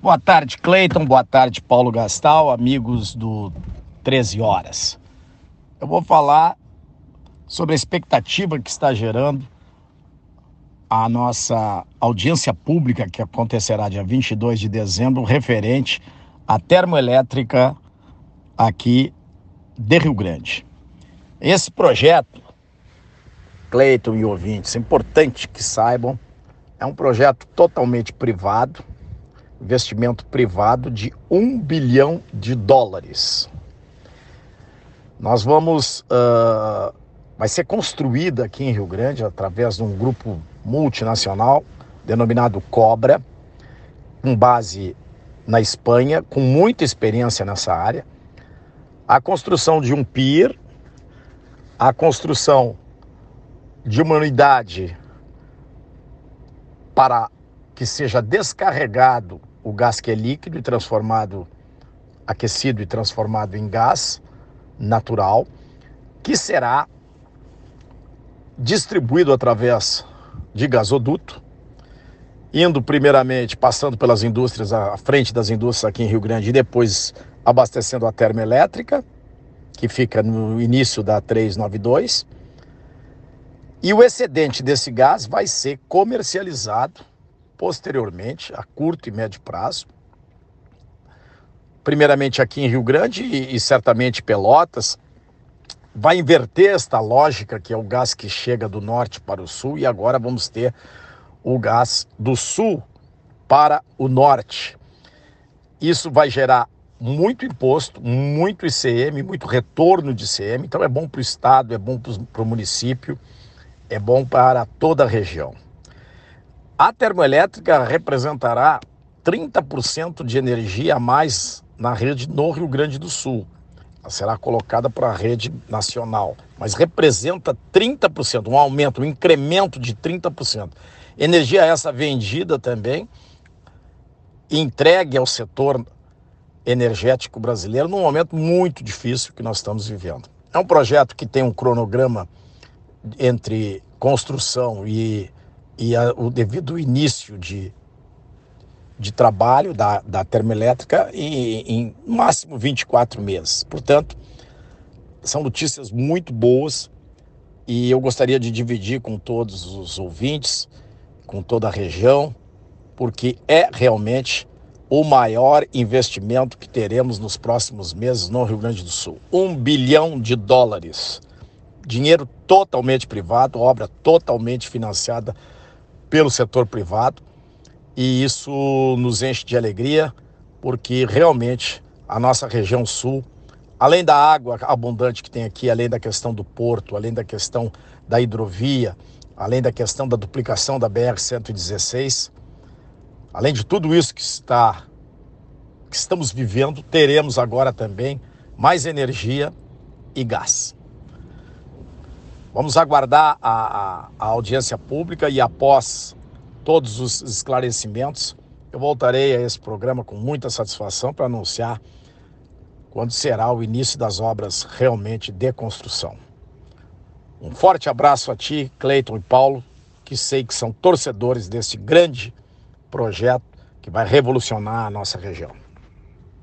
Boa tarde, Cleiton. Boa tarde, Paulo Gastal, amigos do 13 Horas. Eu vou falar sobre a expectativa que está gerando a nossa audiência pública que acontecerá dia 22 de dezembro, referente à termoelétrica aqui de Rio Grande. Esse projeto, Cleiton e ouvintes, é importante que saibam, é um projeto totalmente privado, investimento privado de um bilhão de dólares. Nós vamos. Uh, vai ser construída aqui em Rio Grande através de um grupo multinacional denominado Cobra, com base na Espanha, com muita experiência nessa área. A construção de um pier, a construção de uma unidade para que seja descarregado o gás que é líquido e transformado, aquecido e transformado em gás natural, que será distribuído através de gasoduto, indo primeiramente, passando pelas indústrias, à frente das indústrias aqui em Rio Grande, e depois abastecendo a termoelétrica, que fica no início da 392. E o excedente desse gás vai ser comercializado posteriormente, a curto e médio prazo. Primeiramente aqui em Rio Grande e, e certamente Pelotas, vai inverter esta lógica que é o gás que chega do norte para o sul e agora vamos ter o gás do sul para o norte. Isso vai gerar muito imposto, muito ICM, muito retorno de ICM, então é bom para o estado, é bom para o município, é bom para toda a região. A termoelétrica representará 30% de energia a mais na rede no Rio Grande do Sul será colocada para a rede nacional, mas representa 30%, um aumento, um incremento de 30%. Energia essa vendida também, entregue ao setor energético brasileiro num momento muito difícil que nós estamos vivendo. É um projeto que tem um cronograma entre construção e, e a, o devido início de de trabalho da, da termoelétrica em, em máximo 24 meses. Portanto, são notícias muito boas e eu gostaria de dividir com todos os ouvintes, com toda a região, porque é realmente o maior investimento que teremos nos próximos meses no Rio Grande do Sul. Um bilhão de dólares. Dinheiro totalmente privado, obra totalmente financiada pelo setor privado e isso nos enche de alegria, porque realmente a nossa região sul, além da água abundante que tem aqui, além da questão do porto, além da questão da hidrovia, além da questão da duplicação da BR-116, além de tudo isso que está que estamos vivendo, teremos agora também mais energia e gás. Vamos aguardar a, a, a audiência pública e após todos os esclarecimentos. Eu voltarei a esse programa com muita satisfação para anunciar quando será o início das obras realmente de construção. Um forte abraço a ti, Cleiton e Paulo, que sei que são torcedores deste grande projeto que vai revolucionar a nossa região.